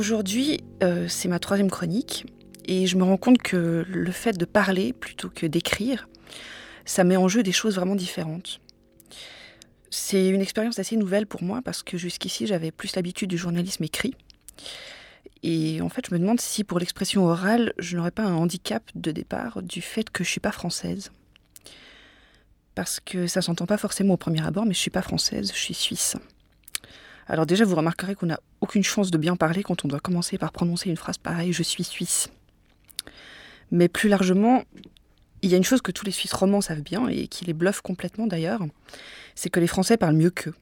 Aujourd'hui, euh, c'est ma troisième chronique et je me rends compte que le fait de parler plutôt que d'écrire, ça met en jeu des choses vraiment différentes. C'est une expérience assez nouvelle pour moi parce que jusqu'ici j'avais plus l'habitude du journalisme écrit. Et en fait, je me demande si pour l'expression orale, je n'aurais pas un handicap de départ du fait que je suis pas française. Parce que ça s'entend pas forcément au premier abord, mais je suis pas française, je suis suisse. Alors déjà, vous remarquerez qu'on n'a aucune chance de bien parler quand on doit commencer par prononcer une phrase pareille, je suis suisse. Mais plus largement, il y a une chose que tous les Suisses romans savent bien, et qui les bluffe complètement d'ailleurs, c'est que les Français parlent mieux qu'eux.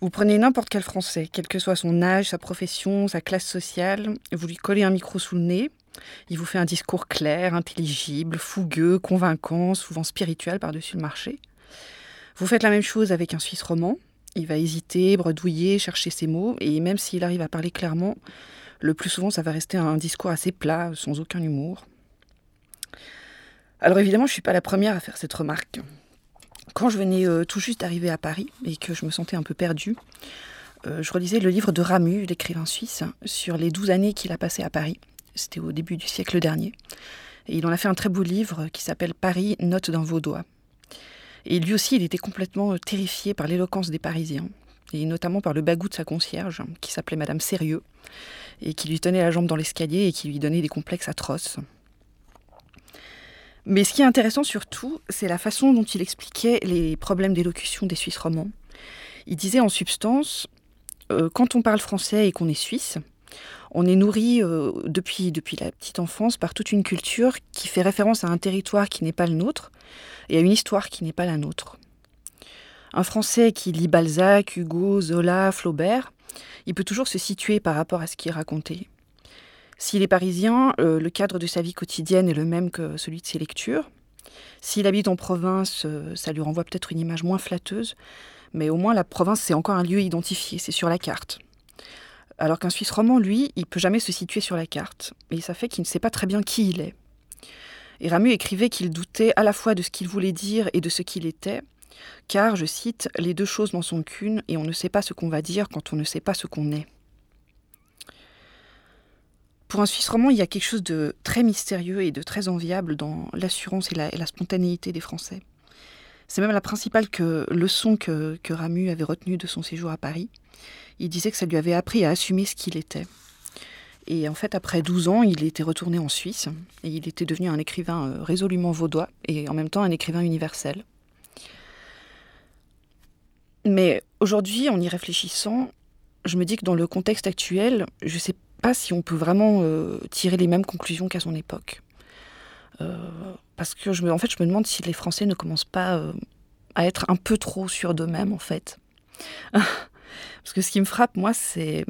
Vous prenez n'importe quel Français, quel que soit son âge, sa profession, sa classe sociale, vous lui collez un micro sous le nez, il vous fait un discours clair, intelligible, fougueux, convaincant, souvent spirituel par-dessus le marché. Vous faites la même chose avec un Suisse roman, il va hésiter, bredouiller, chercher ses mots, et même s'il arrive à parler clairement, le plus souvent ça va rester un discours assez plat, sans aucun humour. Alors évidemment, je ne suis pas la première à faire cette remarque. Quand je venais euh, tout juste d'arriver à Paris et que je me sentais un peu perdue, euh, je relisais le livre de Ramu, l'écrivain suisse, sur les douze années qu'il a passées à Paris. C'était au début du siècle dernier. Et il en a fait un très beau livre qui s'appelle Paris, note d'un vaudois. Et lui aussi, il était complètement euh, terrifié par l'éloquence des Parisiens, et notamment par le bagout de sa concierge, qui s'appelait Madame Sérieux, et qui lui tenait la jambe dans l'escalier et qui lui donnait des complexes atroces. Mais ce qui est intéressant surtout, c'est la façon dont il expliquait les problèmes d'élocution des Suisses romans. Il disait en substance, euh, quand on parle français et qu'on est suisse, on est nourri euh, depuis, la petite enfance par toute une culture qui fait référence à un territoire qui n'est pas le nôtre et à une histoire qui n'est pas la nôtre. Un Français qui lit Balzac, Hugo, Zola, Flaubert, il peut toujours se situer par rapport à ce qui est raconté. S'il est parisien, euh, le cadre de sa vie quotidienne est le même que celui de ses lectures. S'il habite en province, euh, ça lui renvoie peut-être une image moins flatteuse, mais au moins la province, c'est encore un lieu identifié, c'est sur la carte. Alors qu'un Suisse roman, lui, il peut jamais se situer sur la carte. Et ça fait qu'il ne sait pas très bien qui il est. Et Ramu écrivait qu'il doutait à la fois de ce qu'il voulait dire et de ce qu'il était, car, je cite, les deux choses n'en sont qu'une, et on ne sait pas ce qu'on va dire quand on ne sait pas ce qu'on est. Pour un Suisse roman, il y a quelque chose de très mystérieux et de très enviable dans l'assurance et la, spontanéité des Français. C'est même la principale leçon que, que Ramu avait retenue de son séjour à Paris il disait que ça lui avait appris à assumer ce qu'il était. Et en fait, après 12 ans, il était retourné en Suisse et il était devenu un écrivain euh, résolument vaudois et en même temps un écrivain universel. Mais aujourd'hui, en y réfléchissant, je me dis que dans le contexte actuel, je ne sais pas si on peut vraiment euh, tirer les mêmes conclusions qu'à son époque. Euh, parce que je me, en fait, je me demande si les Français ne commencent pas à être un peu trop sûrs d'eux-mêmes, en fait. Parce que ce qui me frappe, moi, c'est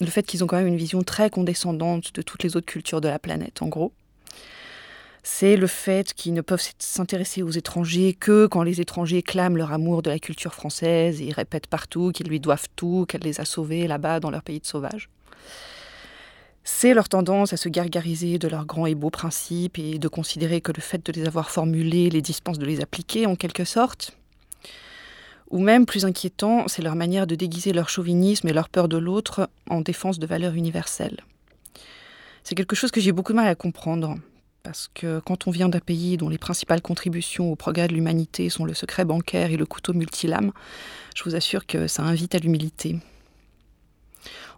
le fait qu'ils ont quand même une vision très condescendante de toutes les autres cultures de la planète, en gros. C'est le fait qu'ils ne peuvent s'intéresser aux étrangers que quand les étrangers clament leur amour de la culture française et répètent partout qu'ils lui doivent tout, qu'elle les a sauvés là-bas dans leur pays de sauvages. C'est leur tendance à se gargariser de leurs grands et beaux principes et de considérer que le fait de les avoir formulés les dispense de les appliquer en quelque sorte. Ou même, plus inquiétant, c'est leur manière de déguiser leur chauvinisme et leur peur de l'autre en défense de valeurs universelles. C'est quelque chose que j'ai beaucoup de mal à comprendre, parce que quand on vient d'un pays dont les principales contributions au progrès de l'humanité sont le secret bancaire et le couteau multilame, je vous assure que ça invite à l'humilité.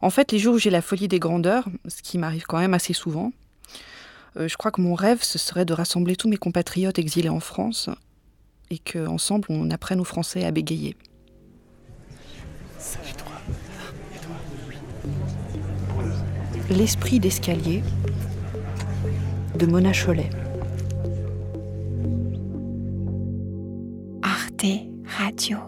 En fait, les jours où j'ai la folie des grandeurs, ce qui m'arrive quand même assez souvent, euh, je crois que mon rêve, ce serait de rassembler tous mes compatriotes exilés en France et qu'ensemble on apprenne aux Français à bégayer. L'esprit d'escalier de Mona Cholet. Arte Radio.